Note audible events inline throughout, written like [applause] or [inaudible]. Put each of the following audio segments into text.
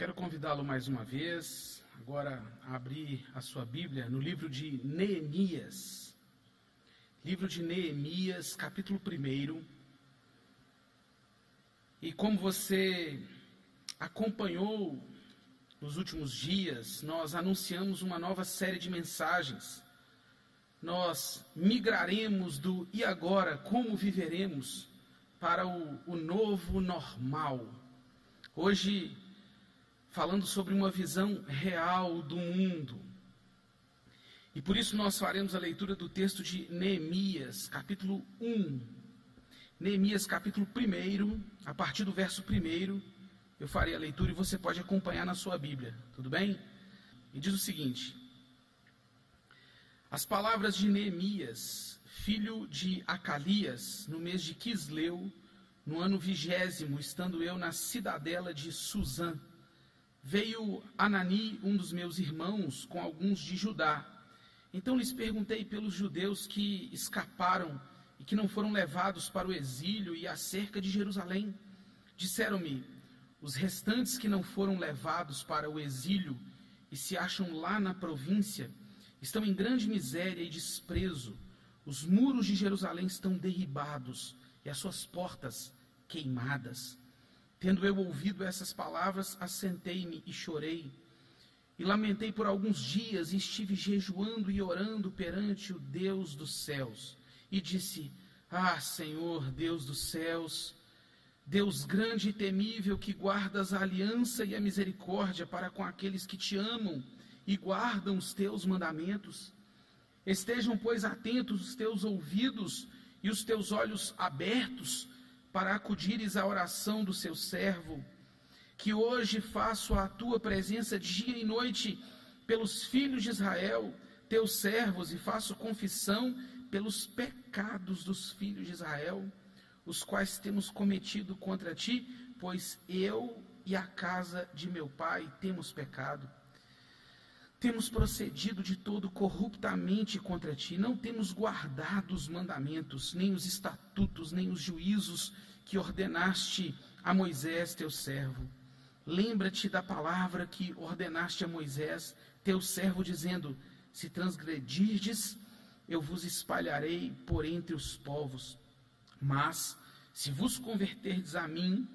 quero convidá-lo mais uma vez, agora a abrir a sua Bíblia no livro de Neemias. Livro de Neemias, capítulo 1. E como você acompanhou nos últimos dias, nós anunciamos uma nova série de mensagens. Nós migraremos do e agora, como viveremos, para o, o novo normal. Hoje falando sobre uma visão real do mundo. E por isso nós faremos a leitura do texto de Neemias, capítulo 1. Neemias, capítulo 1, a partir do verso 1, eu farei a leitura e você pode acompanhar na sua Bíblia, tudo bem? E diz o seguinte: As palavras de Neemias, filho de Acalias, no mês de Quisleu, no ano vigésimo, estando eu na cidadela de Suzã, Veio Anani, um dos meus irmãos, com alguns de Judá. Então lhes perguntei pelos judeus que escaparam e que não foram levados para o exílio e acerca de Jerusalém. Disseram-me: os restantes que não foram levados para o exílio e se acham lá na província estão em grande miséria e desprezo. Os muros de Jerusalém estão derribados e as suas portas queimadas. Tendo eu ouvido essas palavras, assentei-me e chorei. E lamentei por alguns dias, e estive jejuando e orando perante o Deus dos céus. E disse: Ah, Senhor, Deus dos céus, Deus grande e temível, que guardas a aliança e a misericórdia para com aqueles que te amam e guardam os teus mandamentos. Estejam, pois, atentos os teus ouvidos e os teus olhos abertos para acudires à oração do seu servo, que hoje faço a tua presença dia e noite pelos filhos de Israel, teus servos, e faço confissão pelos pecados dos filhos de Israel, os quais temos cometido contra ti, pois eu e a casa de meu pai temos pecado. Temos procedido de todo corruptamente contra ti, não temos guardado os mandamentos, nem os estatutos, nem os juízos que ordenaste a Moisés, teu servo. Lembra-te da palavra que ordenaste a Moisés, teu servo, dizendo: Se transgredirdes, eu vos espalharei por entre os povos. Mas, se vos converterdes a mim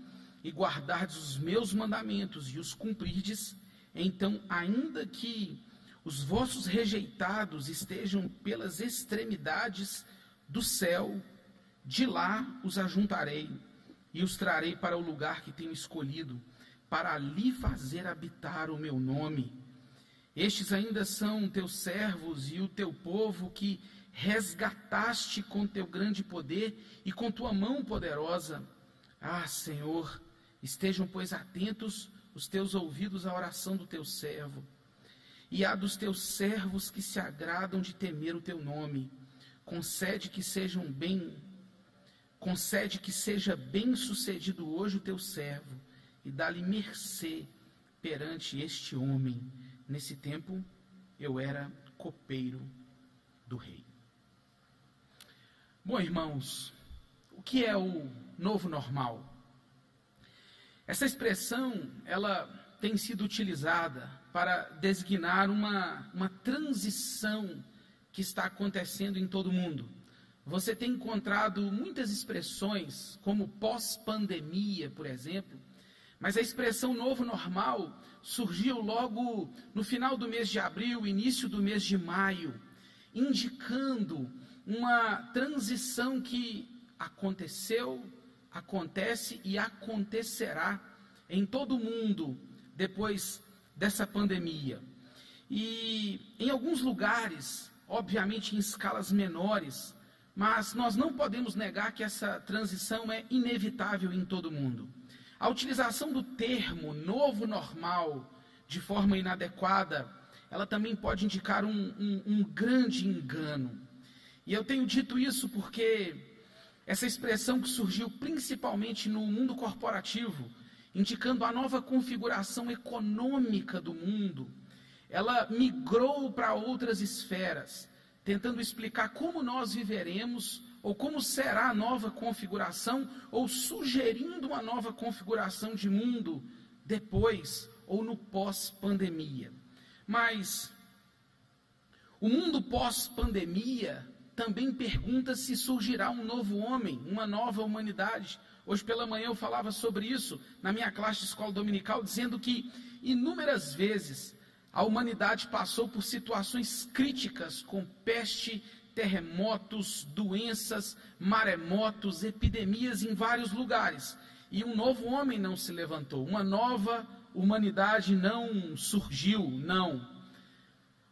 e guardardes os meus mandamentos e os cumprirdes, então, ainda que os vossos rejeitados estejam pelas extremidades do céu, de lá os ajuntarei e os trarei para o lugar que tenho escolhido, para ali fazer habitar o meu nome. Estes ainda são teus servos e o teu povo que resgataste com teu grande poder e com tua mão poderosa. Ah, Senhor, estejam, pois, atentos os teus ouvidos à oração do teu servo, e a dos teus servos que se agradam de temer o teu nome. Concede que sejam bem, concede que seja bem sucedido hoje o teu servo, e dá-lhe mercê perante este homem. Nesse tempo eu era copeiro do rei. Bom, irmãos, o que é o novo normal? Essa expressão, ela tem sido utilizada para designar uma, uma transição que está acontecendo em todo o mundo. Você tem encontrado muitas expressões, como pós-pandemia, por exemplo, mas a expressão novo normal surgiu logo no final do mês de abril, início do mês de maio, indicando uma transição que aconteceu acontece e acontecerá em todo o mundo depois dessa pandemia. E em alguns lugares, obviamente em escalas menores, mas nós não podemos negar que essa transição é inevitável em todo o mundo. A utilização do termo novo normal de forma inadequada, ela também pode indicar um, um, um grande engano. E eu tenho dito isso porque essa expressão que surgiu principalmente no mundo corporativo, indicando a nova configuração econômica do mundo, ela migrou para outras esferas, tentando explicar como nós viveremos ou como será a nova configuração, ou sugerindo uma nova configuração de mundo depois ou no pós-pandemia. Mas o mundo pós-pandemia também pergunta se surgirá um novo homem, uma nova humanidade. Hoje pela manhã eu falava sobre isso na minha classe de escola dominical, dizendo que inúmeras vezes a humanidade passou por situações críticas com peste, terremotos, doenças, maremotos, epidemias em vários lugares. E um novo homem não se levantou, uma nova humanidade não surgiu, não.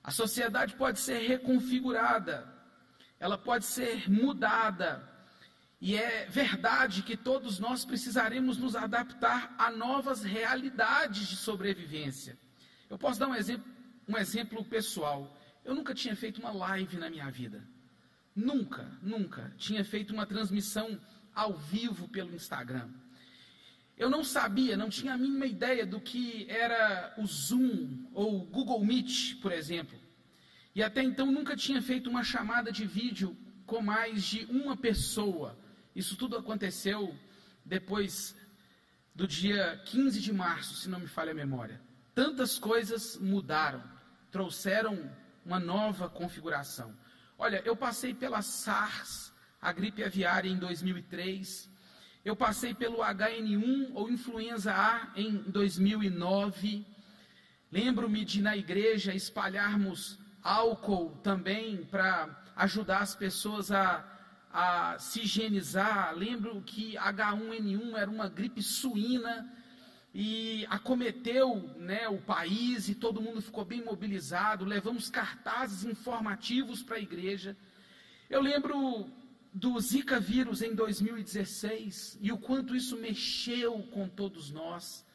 A sociedade pode ser reconfigurada, ela pode ser mudada. E é verdade que todos nós precisaremos nos adaptar a novas realidades de sobrevivência. Eu posso dar um exemplo, um exemplo pessoal. Eu nunca tinha feito uma live na minha vida. Nunca, nunca tinha feito uma transmissão ao vivo pelo Instagram. Eu não sabia, não tinha a mínima ideia do que era o Zoom ou o Google Meet, por exemplo. E até então nunca tinha feito uma chamada de vídeo com mais de uma pessoa. Isso tudo aconteceu depois do dia 15 de março, se não me falha a memória. Tantas coisas mudaram, trouxeram uma nova configuração. Olha, eu passei pela SARS, a gripe aviária em 2003, eu passei pelo HN1 ou influenza A em 2009. Lembro-me de na igreja espalharmos álcool também para ajudar as pessoas a, a se higienizar. Lembro que H1N1 era uma gripe suína e acometeu né, o país e todo mundo ficou bem mobilizado. Levamos cartazes informativos para a igreja. Eu lembro do Zika vírus em 2016 e o quanto isso mexeu com todos nós.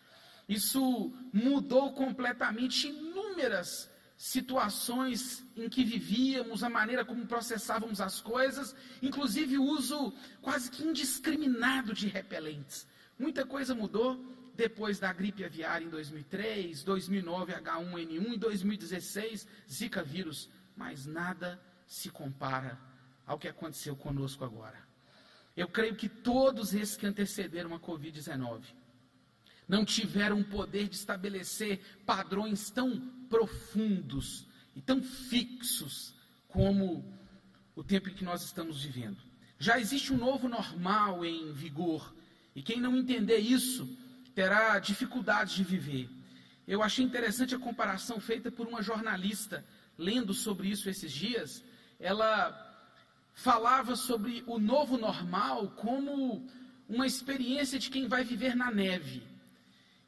Isso mudou completamente inúmeras situações em que vivíamos, a maneira como processávamos as coisas, inclusive o uso quase que indiscriminado de repelentes. Muita coisa mudou depois da gripe aviária em 2003, 2009 H1N1 e 2016 Zika vírus, mas nada se compara ao que aconteceu conosco agora. Eu creio que todos esses que antecederam a Covid-19 não tiveram o poder de estabelecer padrões tão profundos e tão fixos como o tempo em que nós estamos vivendo. Já existe um novo normal em vigor, e quem não entender isso terá dificuldade de viver. Eu achei interessante a comparação feita por uma jornalista, lendo sobre isso esses dias. Ela falava sobre o novo normal como uma experiência de quem vai viver na neve.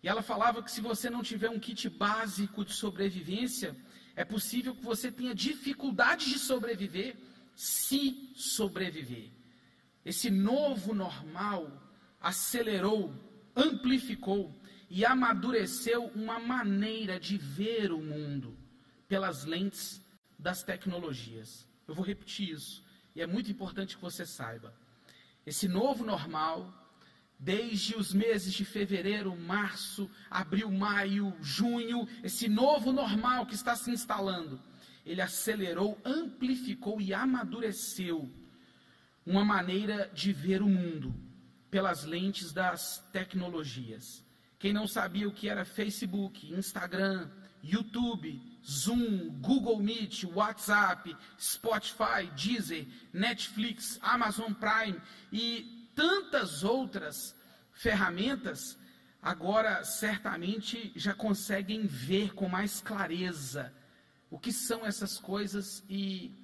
E ela falava que se você não tiver um kit básico de sobrevivência, é possível que você tenha dificuldade de sobreviver se sobreviver. Esse novo normal acelerou, amplificou e amadureceu uma maneira de ver o mundo pelas lentes das tecnologias. Eu vou repetir isso. E é muito importante que você saiba. Esse novo normal, desde os meses de fevereiro, março, abril, maio, junho, esse novo normal que está se instalando, ele acelerou, amplificou e amadureceu uma maneira de ver o mundo pelas lentes das tecnologias. Quem não sabia o que era Facebook, Instagram, YouTube, Zoom, Google Meet, WhatsApp, Spotify, Deezer, Netflix, Amazon Prime e tantas outras ferramentas, agora certamente já conseguem ver com mais clareza o que são essas coisas e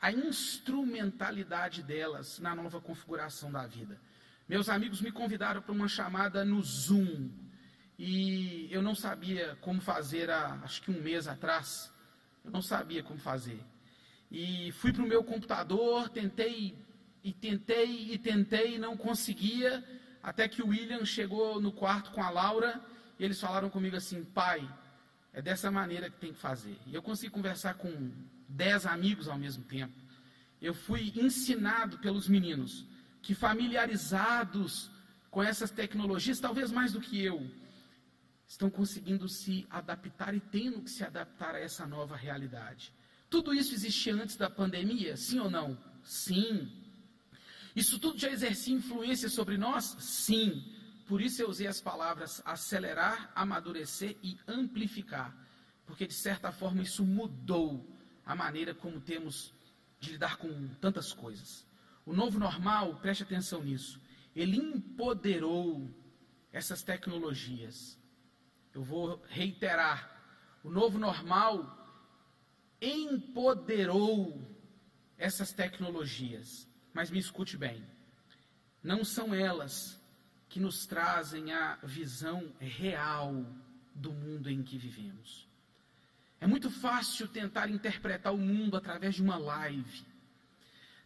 a instrumentalidade delas na nova configuração da vida. Meus amigos me convidaram para uma chamada no Zoom e eu não sabia como fazer há acho que um mês atrás. Eu não sabia como fazer. E fui para o meu computador, tentei e tentei e tentei e não conseguia, até que o William chegou no quarto com a Laura e eles falaram comigo assim: pai, é dessa maneira que tem que fazer. E eu consegui conversar com dez amigos ao mesmo tempo. Eu fui ensinado pelos meninos que familiarizados com essas tecnologias, talvez mais do que eu, estão conseguindo se adaptar e tendo que se adaptar a essa nova realidade. Tudo isso existia antes da pandemia? Sim ou não? Sim. Isso tudo já exercia influência sobre nós? Sim. por isso eu usei as palavras acelerar, amadurecer e amplificar, porque de certa forma isso mudou a maneira como temos de lidar com tantas coisas. O novo normal, preste atenção nisso, ele empoderou essas tecnologias. Eu vou reiterar: o novo normal empoderou essas tecnologias. Mas me escute bem: não são elas que nos trazem a visão real do mundo em que vivemos. É muito fácil tentar interpretar o mundo através de uma live.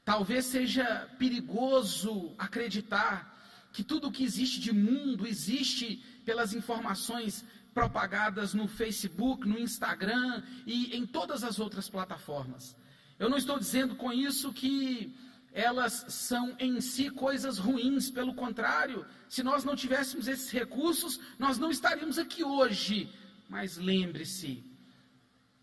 Talvez seja perigoso acreditar que tudo o que existe de mundo existe pelas informações propagadas no Facebook, no Instagram e em todas as outras plataformas. Eu não estou dizendo com isso que elas são em si coisas ruins, pelo contrário, se nós não tivéssemos esses recursos, nós não estaríamos aqui hoje. Mas lembre-se,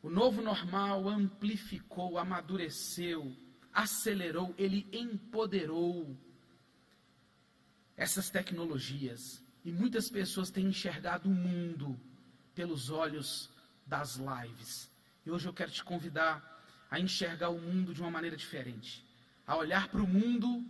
o novo normal amplificou, amadureceu, acelerou, ele empoderou essas tecnologias. E muitas pessoas têm enxergado o mundo pelos olhos das lives. E hoje eu quero te convidar a enxergar o mundo de uma maneira diferente, a olhar para o mundo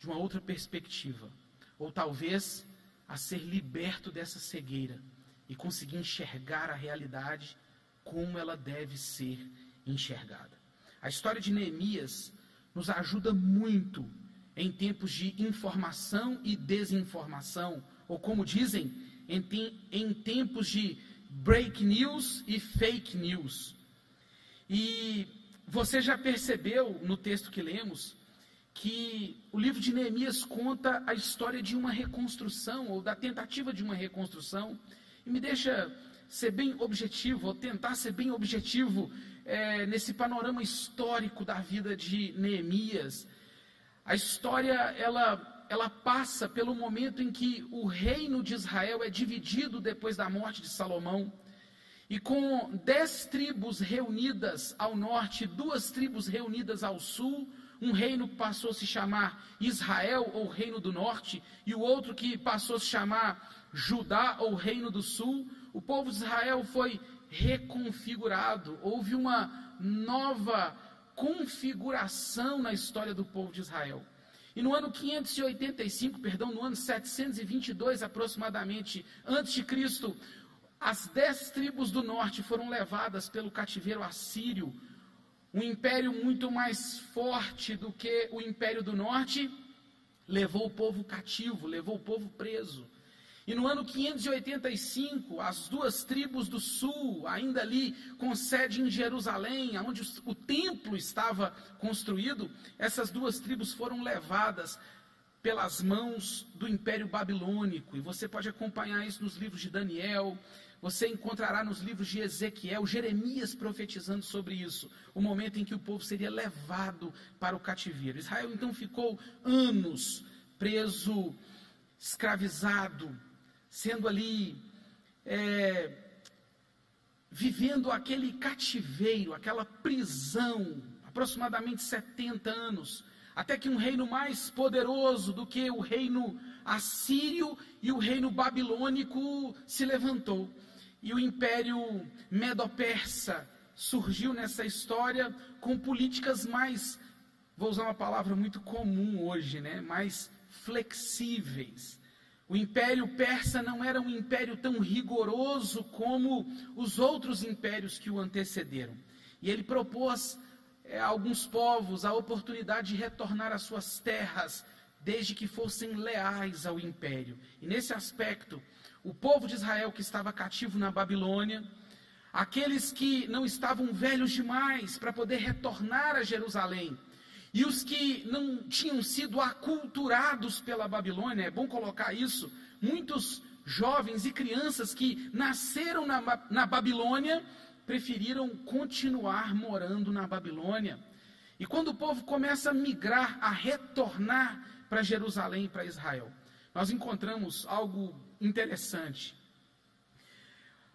de uma outra perspectiva, ou talvez a ser liberto dessa cegueira e conseguir enxergar a realidade como ela deve ser enxergada. A história de Neemias nos ajuda muito em tempos de informação e desinformação, ou como dizem, em, te em tempos de break news e fake news. E você já percebeu no texto que lemos que o livro de Neemias conta a história de uma reconstrução, ou da tentativa de uma reconstrução, e me deixa ser bem objetivo, ou tentar ser bem objetivo é, nesse panorama histórico da vida de Neemias. A história, ela, ela passa pelo momento em que o reino de Israel é dividido depois da morte de Salomão. E com dez tribos reunidas ao norte, duas tribos reunidas ao sul, um reino passou a se chamar Israel, ou Reino do Norte, e o outro que passou a se chamar Judá, ou Reino do Sul, o povo de Israel foi reconfigurado. Houve uma nova configuração na história do povo de Israel. E no ano 585, perdão, no ano 722 aproximadamente antes de Cristo, as dez tribos do norte foram levadas pelo cativeiro assírio, um império muito mais forte do que o império do norte, levou o povo cativo, levou o povo preso. E no ano 585, as duas tribos do sul, ainda ali com sede em Jerusalém, onde o templo estava construído, essas duas tribos foram levadas pelas mãos do Império Babilônico. E você pode acompanhar isso nos livros de Daniel, você encontrará nos livros de Ezequiel, Jeremias profetizando sobre isso, o momento em que o povo seria levado para o cativeiro. Israel então ficou anos preso, escravizado, sendo ali, é, vivendo aquele cativeiro, aquela prisão, aproximadamente 70 anos, até que um reino mais poderoso do que o reino assírio e o reino babilônico se levantou. E o império medo-persa surgiu nessa história com políticas mais, vou usar uma palavra muito comum hoje, né, mais flexíveis. O império persa não era um império tão rigoroso como os outros impérios que o antecederam. E ele propôs é, a alguns povos a oportunidade de retornar às suas terras, desde que fossem leais ao império. E nesse aspecto, o povo de Israel que estava cativo na Babilônia, aqueles que não estavam velhos demais para poder retornar a Jerusalém, e os que não tinham sido aculturados pela Babilônia, é bom colocar isso, muitos jovens e crianças que nasceram na, na Babilônia preferiram continuar morando na Babilônia. E quando o povo começa a migrar, a retornar para Jerusalém, para Israel, nós encontramos algo interessante.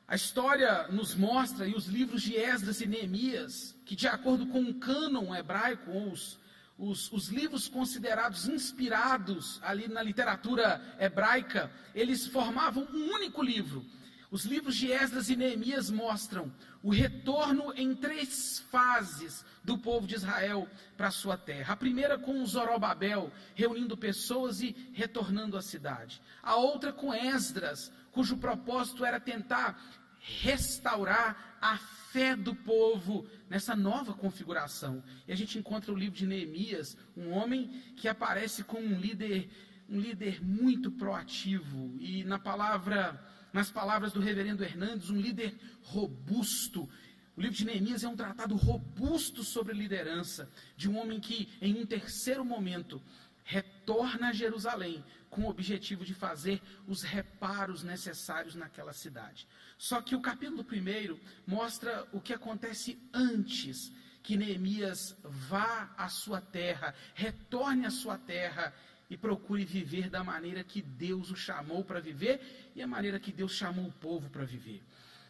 A história nos mostra, e os livros de Esdras e Neemias, que de acordo com o cânon hebraico, ou os os, os, livros considerados inspirados ali na literatura hebraica, eles formavam um único livro. Os livros de Esdras e Neemias mostram o retorno em três fases do povo de Israel para sua terra. A primeira com Zorobabel, reunindo pessoas e retornando à cidade. A outra com Esdras, cujo propósito era tentar restaurar a fé do povo nessa nova configuração. E a gente encontra o livro de Neemias, um homem que aparece como um líder, um líder muito proativo e na palavra, nas palavras do reverendo Hernandes, um líder robusto. O livro de Neemias é um tratado robusto sobre liderança de um homem que em um terceiro momento retorna a Jerusalém com o objetivo de fazer os reparos necessários naquela cidade. Só que o capítulo 1 mostra o que acontece antes que Neemias vá à sua terra, retorne à sua terra e procure viver da maneira que Deus o chamou para viver e a maneira que Deus chamou o povo para viver.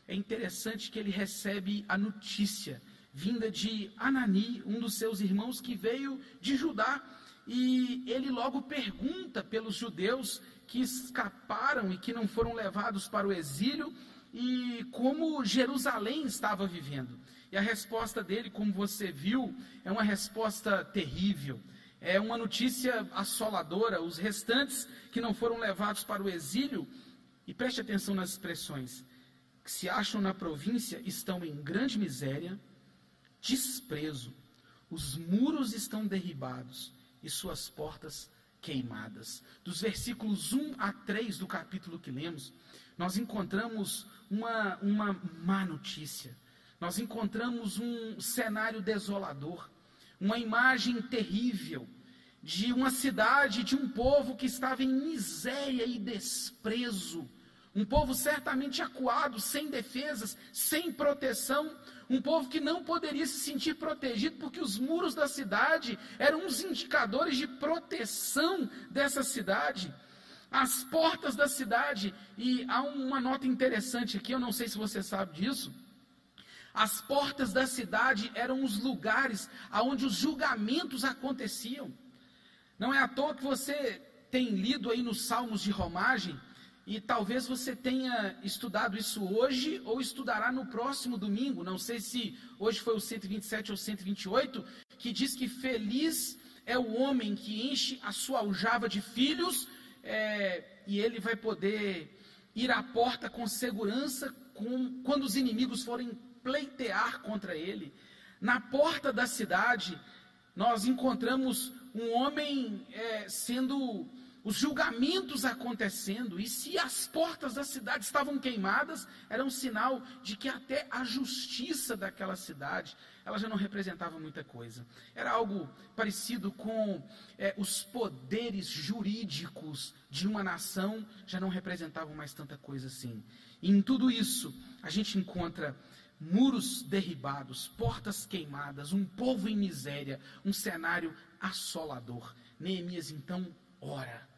É interessante que ele recebe a notícia vinda de Anani, um dos seus irmãos que veio de Judá, e ele logo pergunta pelos judeus que escaparam e que não foram levados para o exílio e como Jerusalém estava vivendo. E a resposta dele, como você viu, é uma resposta terrível. É uma notícia assoladora. Os restantes que não foram levados para o exílio, e preste atenção nas expressões, que se acham na província estão em grande miséria, desprezo. Os muros estão derribados e suas portas queimadas. Dos versículos 1 a 3 do capítulo que lemos, nós encontramos uma, uma má notícia. Nós encontramos um cenário desolador, uma imagem terrível de uma cidade, de um povo que estava em miséria e desprezo. Um povo certamente acuado, sem defesas, sem proteção. Um povo que não poderia se sentir protegido, porque os muros da cidade eram os indicadores de proteção dessa cidade as portas da cidade. E há uma nota interessante aqui, eu não sei se você sabe disso. As portas da cidade eram os lugares aonde os julgamentos aconteciam. Não é à toa que você tem lido aí nos Salmos de Romagem, e talvez você tenha estudado isso hoje ou estudará no próximo domingo. Não sei se hoje foi o 127 ou 128, que diz que feliz é o homem que enche a sua aljava de filhos é, e ele vai poder ir à porta com segurança com, quando os inimigos forem pleitear contra ele. Na porta da cidade, nós encontramos um homem é, sendo os julgamentos acontecendo, e se as portas da cidade estavam queimadas, era um sinal de que até a justiça daquela cidade, ela já não representava muita coisa. Era algo parecido com é, os poderes jurídicos de uma nação, já não representavam mais tanta coisa assim. E em tudo isso, a gente encontra muros derribados, portas queimadas, um povo em miséria, um cenário assolador. Neemias então ora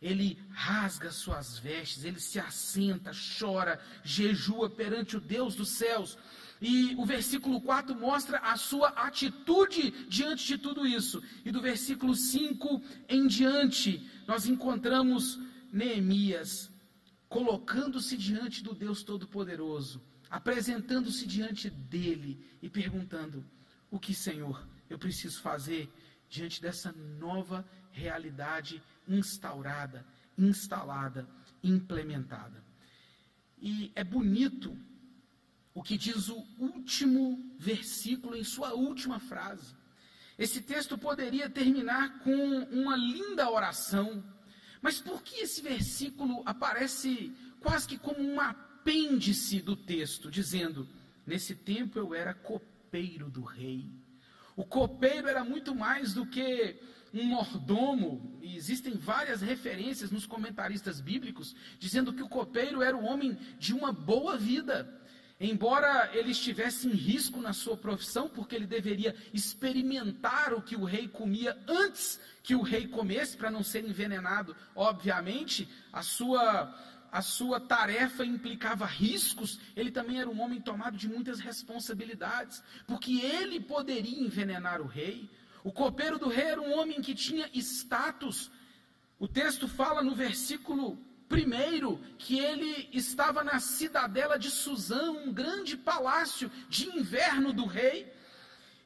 ele rasga suas vestes, ele se assenta, chora, jejua perante o Deus dos céus. E o versículo 4 mostra a sua atitude diante de tudo isso. E do versículo 5 em diante, nós encontramos Neemias colocando-se diante do Deus Todo-Poderoso, apresentando-se diante dele e perguntando: O que, Senhor, eu preciso fazer diante dessa nova realidade instaurada, instalada, implementada. E é bonito o que diz o último versículo em sua última frase. Esse texto poderia terminar com uma linda oração, mas por que esse versículo aparece quase que como um apêndice do texto, dizendo: Nesse tempo eu era copeiro do rei. O copeiro era muito mais do que um mordomo, e existem várias referências nos comentaristas bíblicos dizendo que o copeiro era o homem de uma boa vida. Embora ele estivesse em risco na sua profissão, porque ele deveria experimentar o que o rei comia antes que o rei comesse, para não ser envenenado, obviamente, a sua, a sua tarefa implicava riscos, ele também era um homem tomado de muitas responsabilidades, porque ele poderia envenenar o rei, O copeiro do rei era um homem que tinha status. O texto fala no versículo primeiro que ele estava na cidadela de Suzã, um grande palácio de inverno do rei,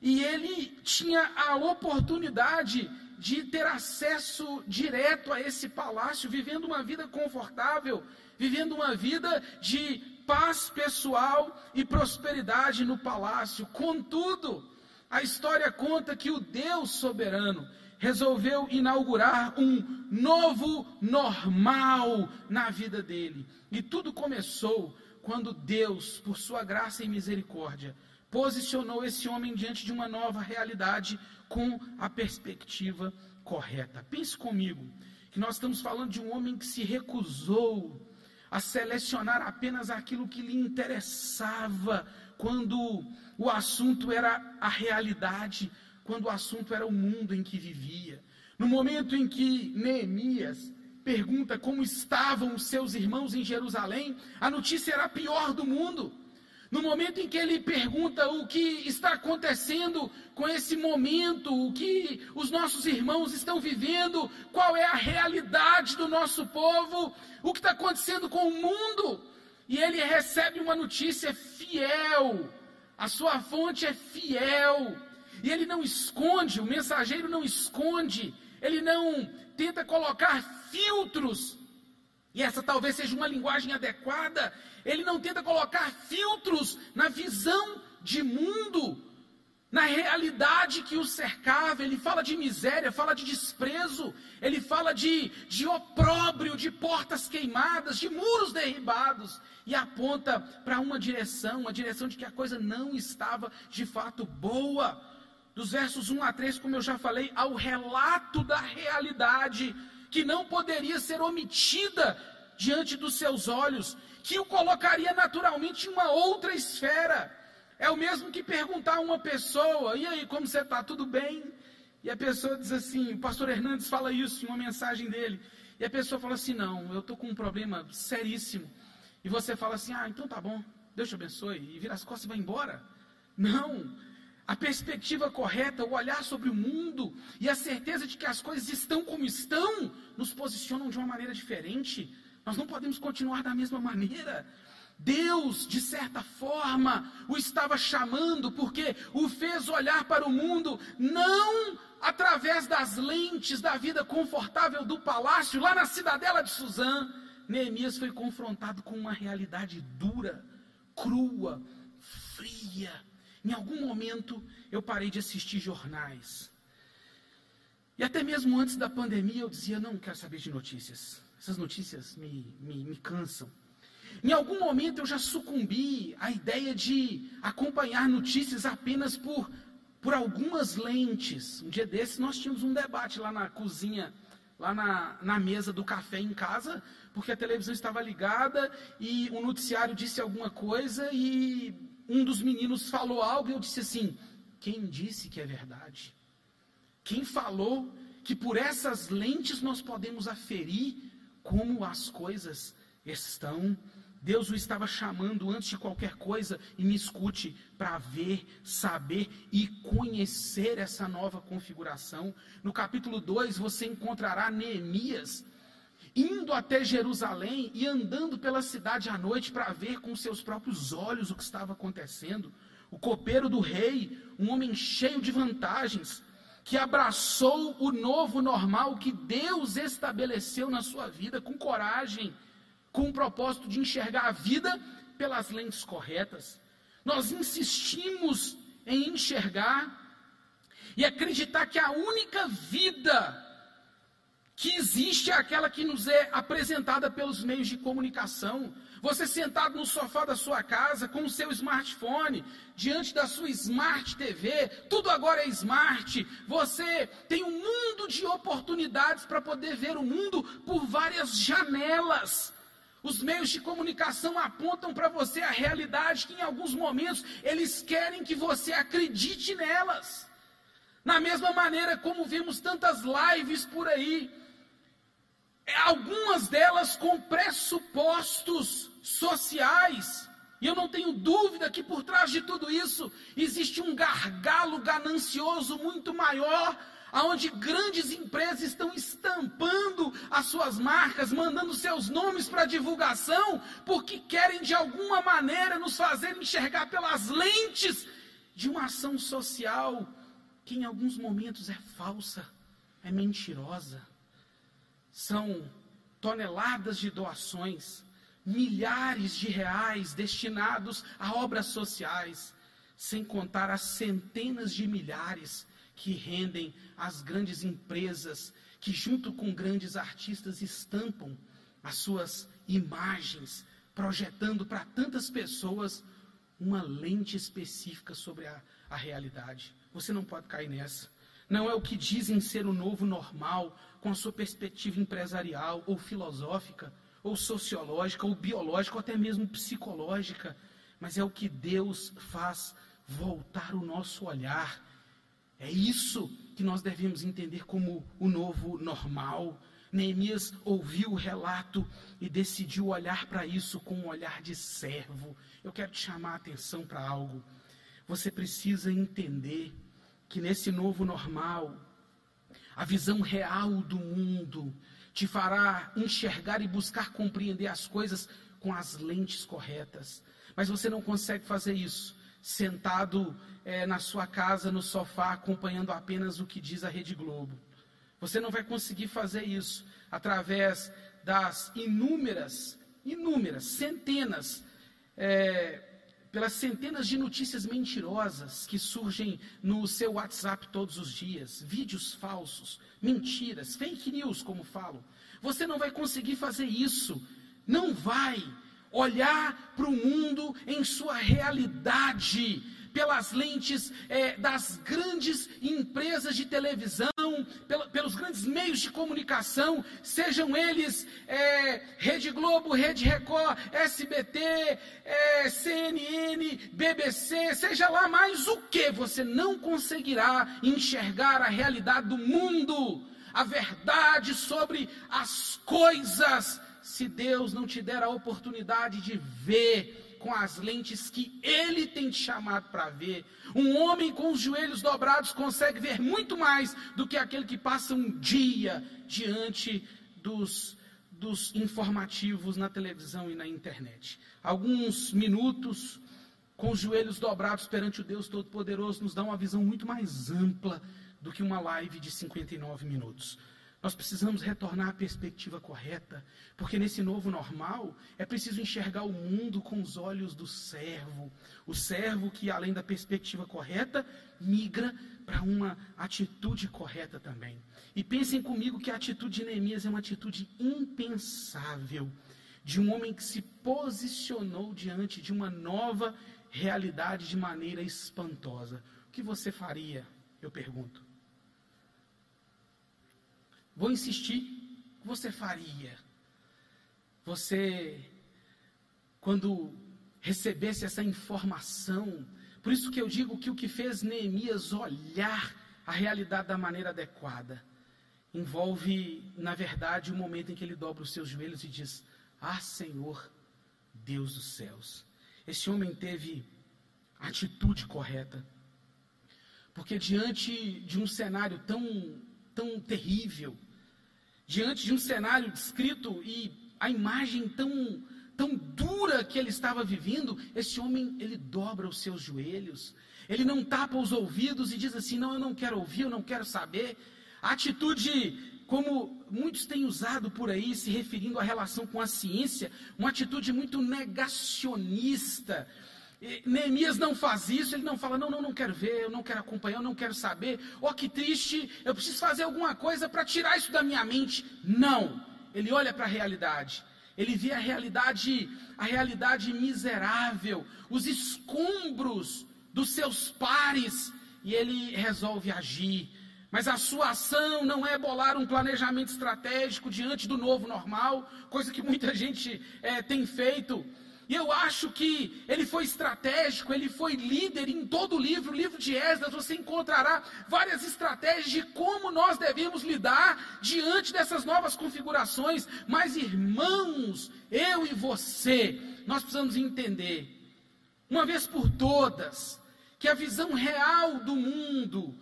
e ele tinha a oportunidade de ter acesso direto a esse palácio, vivendo uma vida confortável, vivendo uma vida de paz pessoal e prosperidade no palácio. Contudo, a história conta que o Deus soberano resolveu inaugurar um novo normal na vida dele. E tudo começou quando Deus, por sua graça e misericórdia, posicionou esse homem diante de uma nova realidade com a perspectiva correta. Pense comigo que nós estamos falando de um homem que se recusou a selecionar apenas aquilo que lhe interessava quando o assunto era a realidade, quando o assunto era o mundo em que vivia. No momento em que Neemias pergunta como estavam os seus irmãos em Jerusalém, a notícia era a pior do mundo. No momento em que ele pergunta o que está acontecendo com esse momento, o que os nossos irmãos estão vivendo, qual é a realidade do nosso povo, o que está acontecendo com o mundo, e ele recebe uma notícia fiel, a sua fonte é fiel, e ele não esconde, o mensageiro não esconde, ele não tenta colocar filtros e essa talvez seja uma linguagem adequada. Ele não tenta colocar filtros na visão de mundo, na realidade que o cercava. Ele fala de miséria, fala de desprezo, ele fala de, de opróbrio, de portas queimadas, de muros derribados. E aponta para uma direção, uma direção de que a coisa não estava de fato boa. Dos versos 1 a 3, como eu já falei, ao relato da realidade que não poderia ser omitida diante dos seus olhos, que o colocaria naturalmente em uma outra esfera. É o mesmo que perguntar a uma pessoa: e aí, como você está? Tudo bem? E a pessoa diz assim: o pastor Hernandes fala isso em uma mensagem dele. E a pessoa fala assim: não, eu estou com um problema seríssimo. E você fala assim: ah, então tá bom, Deus te abençoe. E vira as costas e vai embora. Não, a perspectiva correta, o olhar sobre o mundo e a certeza de que as coisas estão como estão, nos posicionam de uma maneira diferente. Nós não podemos continuar da mesma maneira. Deus, de certa forma, o estava chamando porque o fez olhar para o mundo não através das lentes da vida confortável do palácio, lá na cidadela de Suzã. Neemias foi confrontado com uma realidade dura, crua, fria em algum momento eu parei de assistir jornais. E até mesmo antes da pandemia eu dizia: não quero saber de notícias. Essas notícias me, me, me cansam. Em algum momento eu já sucumbi à ideia de acompanhar notícias apenas por, por algumas lentes. Um dia desses nós tínhamos um debate lá na cozinha, lá na, na mesa do café em casa, porque a televisão estava ligada e o noticiário disse alguma coisa e um dos meninos falou algo e eu disse assim: quem disse que é verdade? Quem falou que por essas lentes nós podemos aferir como as coisas estão? Deus o estava chamando antes de qualquer coisa e me escute para ver, saber e conhecer essa nova configuração. No capítulo 2 você encontrará Neemias indo até Jerusalém e andando pela cidade à noite para ver com seus próprios olhos o que estava acontecendo. O copeiro do rei, um homem cheio de vantagens, que abraçou o novo normal que Deus estabeleceu na sua vida com coragem, com o propósito de enxergar a vida pelas lentes corretas. Nós insistimos em enxergar e acreditar que a única vida que existe é aquela que nos é apresentada pelos meios de comunicação. Você sentado no sofá da sua casa com o seu smartphone, diante da sua smart TV, tudo agora é smart. Você tem um mundo de oportunidades para poder ver o mundo por várias janelas. Os meios de comunicação apontam para você a realidade que em alguns momentos eles querem que você acredite nelas. Na mesma maneira como vemos tantas lives por aí, algumas delas com pressupostos sociais, E eu não tenho dúvida que por trás de tudo isso existe um gargalo ganancioso muito maior, aonde grandes empresas estão estampando as suas marcas, mandando seus nomes para divulgação, porque querem de alguma maneira nos fazer enxergar pelas lentes de uma ação social que em alguns momentos é falsa, é mentirosa. São toneladas de doações milhares de reais destinados a obras sociais, sem contar as centenas de milhares que rendem as grandes empresas que, junto com grandes artistas, estampam as suas imagens, projetando para tantas pessoas uma lente específica sobre a, a realidade. Você não pode cair nessa. Não é o que dizem ser o novo normal, com a sua perspectiva empresarial ou filosófica ou sociológica, ou biológica, ou até mesmo psicológica, mas é o que Deus faz voltar o nosso olhar. É isso que nós devemos entender como o novo normal. Neemias ouviu o relato e decidiu olhar para isso com um olhar de servo. Eu quero te chamar a atenção para algo. Você precisa entender que nesse novo normal, a visão real do mundo te fará enxergar e buscar compreender as coisas com as lentes corretas. Mas você não consegue fazer isso sentado é, na sua casa, no sofá, acompanhando apenas o que diz a Rede Globo. Você não vai conseguir fazer isso através das inúmeras, inúmeras, centenas, é, pelas centenas de notícias mentirosas que surgem no seu WhatsApp todos os dias, vídeos falsos, mentiras, fake news, como falo. Você não vai conseguir fazer isso. Não vai olhar para o mundo em sua realidade, pelas lentes é, das grandes empresas de televisão, pela, pelos grandes meios de comunicação, sejam eles é, Rede Globo, Rede Record, SBT, é, CNN, BBC, seja lá mais o que, você não conseguirá enxergar a realidade do mundo, a verdade sobre as coisas, se Deus não te der a oportunidade de ver com as lentes que Ele tem te chamado para ver. Um homem com os joelhos dobrados consegue ver muito mais do que aquele que passa um dia diante dos, dos informativos na televisão e na internet. Alguns minutos com os joelhos dobrados perante o Deus Todo-Poderoso nos dá uma visão muito mais ampla do que uma live de 59 minutos. Nós precisamos retornar à perspectiva correta, porque nesse novo normal é preciso enxergar o mundo com os olhos do servo. O servo que, além da perspectiva correta, migra para uma atitude correta também. E pensem comigo que a atitude de Neemias é uma atitude impensável de um homem que se posicionou diante de uma nova realidade de maneira espantosa. O que você faria? Eu pergunto. Vou insistir. Você faria? Você, quando recebesse essa informação, por isso que eu digo que o que fez Neemias olhar a realidade da maneira adequada, envolve, na verdade, o momento em que ele dobra os seus joelhos e diz: Ah, Senhor, Deus dos céus. Esse homem teve a atitude correta. Porque diante de um cenário tão, tão terrível, diante de um cenário descrito e a imagem tão, tão dura que ele estava vivendo, esse homem, ele dobra os seus joelhos, ele não tapa os ouvidos e diz assim: Não, eu não quero ouvir, eu não quero saber. A atitude, como muitos têm usado por aí, se referindo à relação com a ciência, uma atitude muito negacionista. Neemias não faz isso, ele não fala, não, não, não quero ver, eu não quero acompanhar, eu não quero saber. Oh, que triste, eu preciso fazer alguma coisa para tirar isso da minha mente. Não, ele olha para a realidade. Ele vê a realidade, a realidade miserável, os escombros dos seus pares, e ele resolve agir. Mas a sua ação não é bolar um planejamento estratégico diante do novo normal, coisa que muita [laughs] gente é, tem feito. E eu acho que ele foi estratégico, ele foi líder em todo o livro, o livro de Esdras, você encontrará várias estratégias de como nós devemos lidar diante dessas novas configurações. Mas, irmãos, eu e você, nós precisamos entender uma vez por todas, que a visão real do mundo,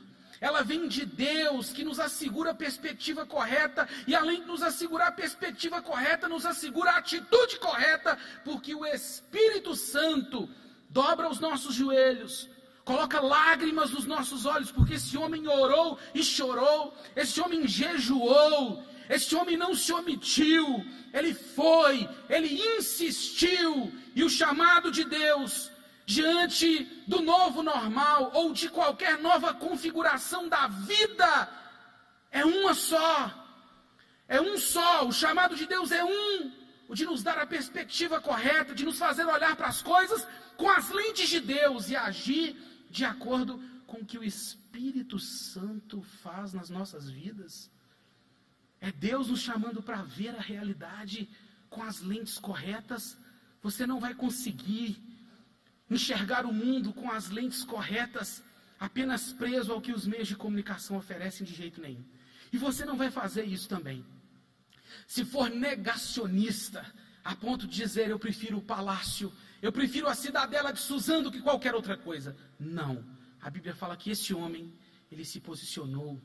ela vem de Deus, que nos assegura a perspectiva correta, e além de nos assegurar a perspectiva correta, nos assegura a atitude correta, porque o Espírito Santo dobra os nossos joelhos, coloca lágrimas nos nossos olhos, porque esse homem orou e chorou, esse homem jejuou, esse homem não se omitiu, ele foi, ele insistiu, e o chamado de Deus diante do novo normal ou de qualquer nova configuração da vida é uma só. É um só. O chamado de Deus é um. O de nos dar a perspectiva correta, de nos fazer olhar para as coisas com as lentes de Deus e agir de acordo com o que o Espírito Santo faz nas nossas vidas. É Deus nos chamando para ver a realidade com as lentes corretas. Você não vai conseguir enxergar o mundo com as lentes corretas, apenas preso ao que os meios de comunicação oferecem de jeito nenhum. E você não vai fazer isso também. Se for negacionista, a ponto de dizer eu prefiro o palácio, eu prefiro a cidadela de Suzano do que qualquer outra coisa. Não. A Bíblia fala que esse homem, ele se posicionou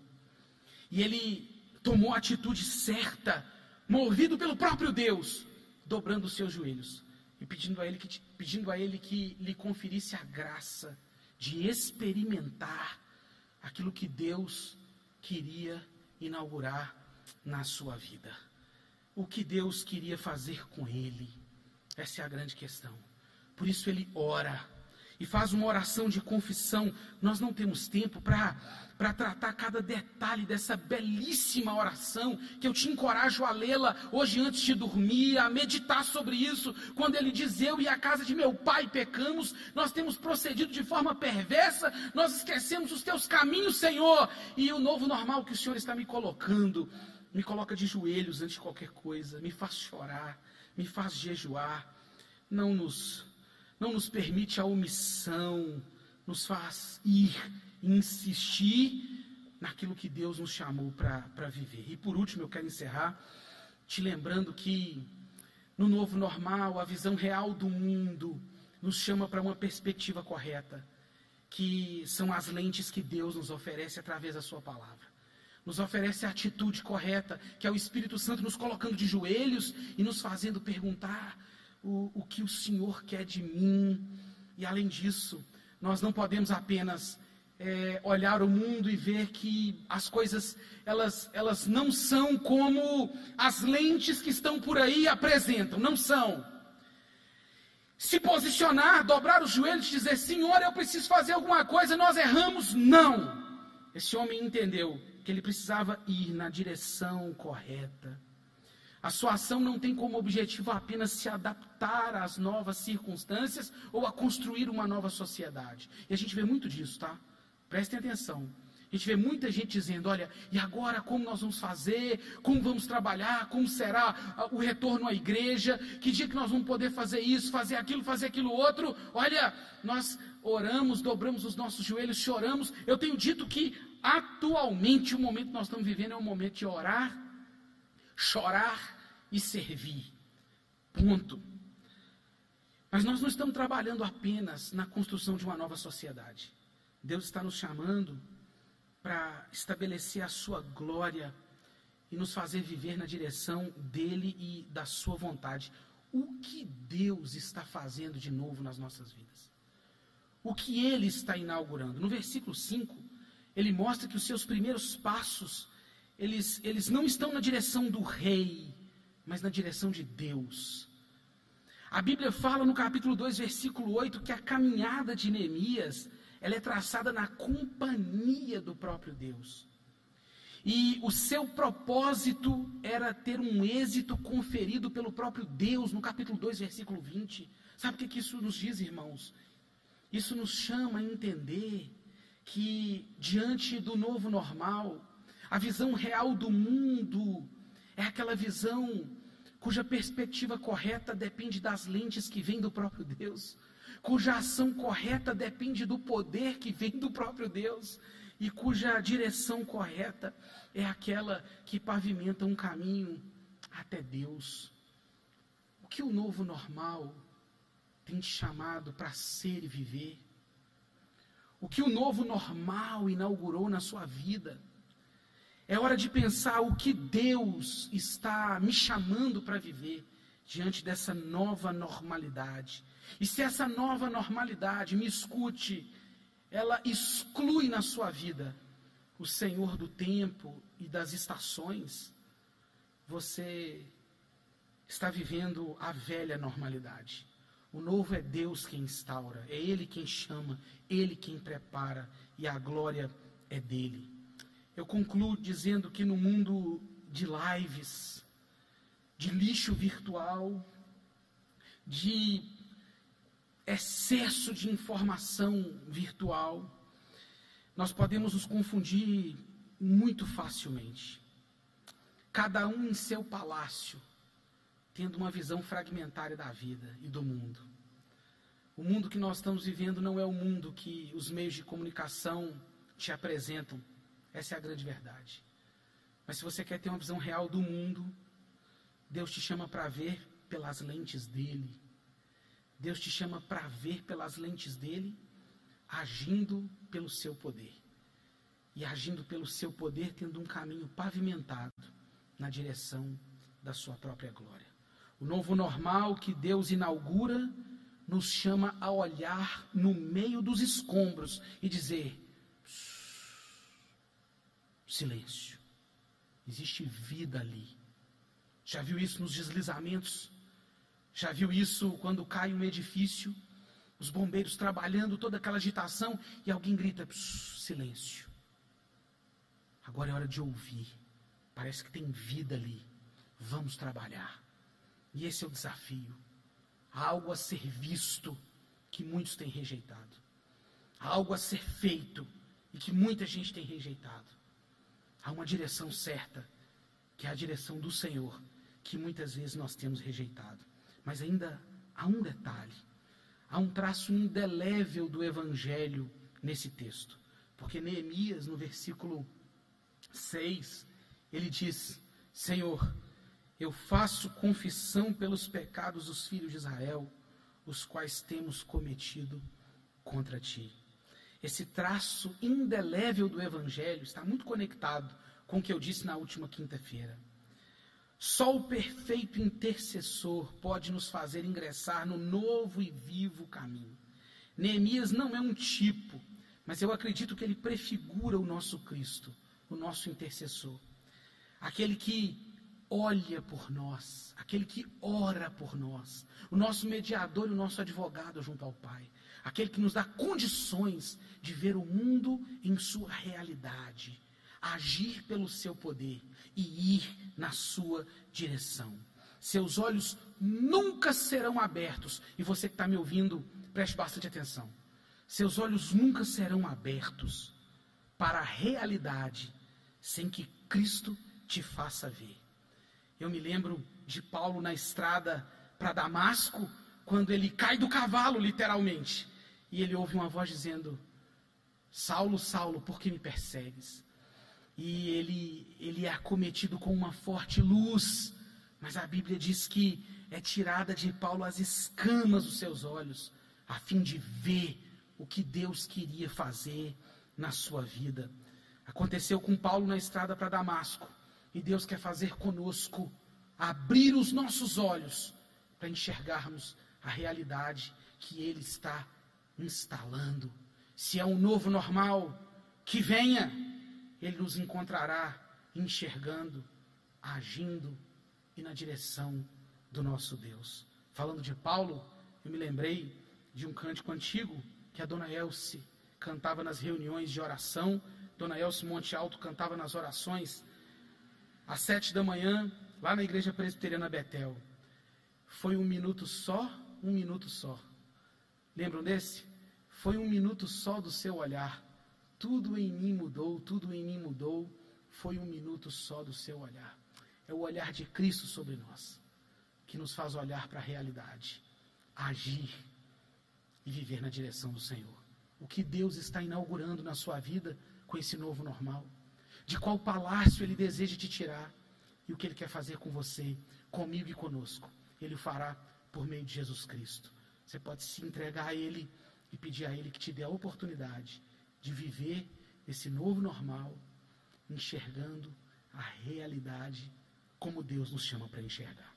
e ele tomou a atitude certa, movido pelo próprio Deus, dobrando os seus joelhos e pedindo a ele que, pedindo a ele que lhe conferisse a graça de experimentar aquilo que Deus queria inaugurar na sua vida. O que Deus queria fazer com ele. Essa é a grande questão. Por isso ele ora e faz uma oração de confissão. Nós não temos tempo para tratar cada detalhe dessa belíssima oração, que eu te encorajo a lê-la hoje antes de dormir, a meditar sobre isso. Quando ele diz: Eu e a casa de meu pai pecamos, nós temos procedido de forma perversa, nós esquecemos os teus caminhos, Senhor. E o novo normal que o Senhor está me colocando, me coloca de joelhos antes de qualquer coisa, me faz chorar, me faz jejuar. Não nos não nos permite a omissão, nos faz ir, insistir naquilo que Deus nos chamou para viver. E por último, eu quero encerrar te lembrando que no novo normal, a visão real do mundo nos chama para uma perspectiva correta, que são as lentes que Deus nos oferece através da Sua palavra. Nos oferece a atitude correta, que é o Espírito Santo nos colocando de joelhos e nos fazendo perguntar: o, o que o Senhor quer de mim. E além disso, nós não podemos apenas é, olhar o mundo e ver que as coisas elas, elas não são como as lentes que estão por aí apresentam, não são. Se posicionar, dobrar os joelhos e dizer: Senhor, eu preciso fazer alguma coisa, nós erramos. Não. Esse homem entendeu que ele precisava ir na direção correta. A sua ação não tem como objetivo apenas se adaptar às novas circunstâncias ou a construir uma nova sociedade. E a gente vê muito disso, tá? Prestem atenção. A gente vê muita gente dizendo: olha, e agora como nós vamos fazer? Como vamos trabalhar? Como será o retorno à igreja? Que dia que nós vamos poder fazer isso, fazer aquilo, fazer aquilo outro? Olha, nós oramos, dobramos os nossos joelhos, choramos. Eu tenho dito que atualmente o momento que nós estamos vivendo é um momento de orar, chorar e servir. Ponto. Mas nós não estamos trabalhando apenas na construção de uma nova sociedade. Deus está nos chamando para estabelecer a sua glória e nos fazer viver na direção dele e da sua vontade. O que Deus está fazendo de novo nas nossas vidas? O que ele está inaugurando? No versículo 5, ele mostra que os seus primeiros passos, eles, eles não estão na direção do rei, mas na direção de Deus. A Bíblia fala no capítulo 2, versículo 8, que a caminhada de Neemias, ela é traçada na companhia do próprio Deus. E o seu propósito era ter um êxito conferido pelo próprio Deus, no capítulo 2, versículo 20. Sabe o que, que isso nos diz, irmãos? Isso nos chama a entender que, diante do novo normal, a visão real do mundo é aquela visão cuja perspectiva correta depende das lentes que vêm do próprio Deus, cuja ação correta depende do poder que vem do próprio Deus e cuja direção correta é aquela que pavimenta um caminho até Deus. O que o novo normal tem te chamado para ser e viver. O que o novo normal inaugurou na sua vida. É hora de pensar o que Deus está me chamando para viver diante dessa nova normalidade. E se essa nova normalidade, me escute, ela exclui na sua vida o Senhor do tempo e das estações, você está vivendo a velha normalidade. O novo é Deus quem instaura, é Ele quem chama, Ele quem prepara, e a glória é dele. Eu concluo dizendo que no mundo de lives, de lixo virtual, de excesso de informação virtual, nós podemos nos confundir muito facilmente. Cada um em seu palácio, tendo uma visão fragmentária da vida e do mundo. O mundo que nós estamos vivendo não é o mundo que os meios de comunicação te apresentam. Essa é a grande verdade. Mas se você quer ter uma visão real do mundo, Deus te chama para ver pelas lentes dele. Deus te chama para ver pelas lentes dele, agindo pelo seu poder. E agindo pelo seu poder, tendo um caminho pavimentado na direção da sua própria glória. O novo normal que Deus inaugura nos chama a olhar no meio dos escombros e dizer: silêncio, existe vida ali. Já viu isso nos deslizamentos? Já viu isso quando cai um edifício? Os bombeiros trabalhando, toda aquela agitação, e alguém grita: silêncio. Agora é hora de ouvir. Parece que tem vida ali. Vamos trabalhar. E esse é o desafio. Há algo a ser visto que muitos têm rejeitado. Há algo a ser feito e que muita gente tem rejeitado. Há uma direção certa, que é a direção do Senhor, que muitas vezes nós temos rejeitado. Mas ainda há um detalhe, há um traço indelével do Evangelho nesse texto. Porque Neemias, no versículo 6, ele diz: Senhor, eu faço confissão pelos pecados dos filhos de Israel, os quais temos cometido contra ti. Esse traço indelével do Evangelho está muito conectado com o que eu disse na última quinta-feira. Só o perfeito intercessor pode nos fazer ingressar no novo e vivo caminho. Neemias não é um tipo, mas eu acredito que ele prefigura o nosso Cristo, o nosso intercessor. Aquele que olha por nós, aquele que ora por nós, o nosso mediador e o nosso advogado junto ao Pai, aquele que nos dá condições de ver o mundo em sua realidade, agir pelo seu poder e ir na sua direção. Seus olhos nunca serão abertos. E você que está me ouvindo, preste bastante atenção. Seus olhos nunca serão abertos para a realidade sem que Cristo te faça ver. Eu me lembro de Paulo na estrada para Damasco, quando ele cai do cavalo, literalmente, e ele ouve uma voz dizendo: Saulo, Saulo, por que me persegues? e ele, ele é acometido com uma forte luz, mas a Bíblia diz que é tirada de Paulo as escamas dos seus olhos, a fim de ver o que Deus queria fazer na sua vida. Aconteceu com Paulo na estrada para Damasco, e Deus quer fazer conosco, abrir os nossos olhos para enxergarmos a realidade que Ele está instalando. Se é um novo normal, que venha ele nos encontrará enxergando, agindo e na direção do nosso Deus. Falando de Paulo, eu me lembrei de um cântico antigo que a dona Elce cantava nas reuniões de oração. Dona Elce Monte Alto cantava nas orações às sete da manhã, lá na igreja presbiteriana Betel. Foi um minuto só, um minuto só. Lembram desse? Foi um minuto só do seu olhar tudo em mim mudou, tudo em mim mudou. Foi um minuto só do seu olhar. É o olhar de Cristo sobre nós, que nos faz olhar para a realidade, agir e viver na direção do Senhor. O que Deus está inaugurando na sua vida com esse novo normal? De qual palácio Ele deseja te tirar? E o que Ele quer fazer com você, comigo e conosco? Ele fará por meio de Jesus Cristo. Você pode se entregar a Ele e pedir a Ele que te dê a oportunidade de viver esse novo normal, enxergando a realidade como Deus nos chama para enxergar.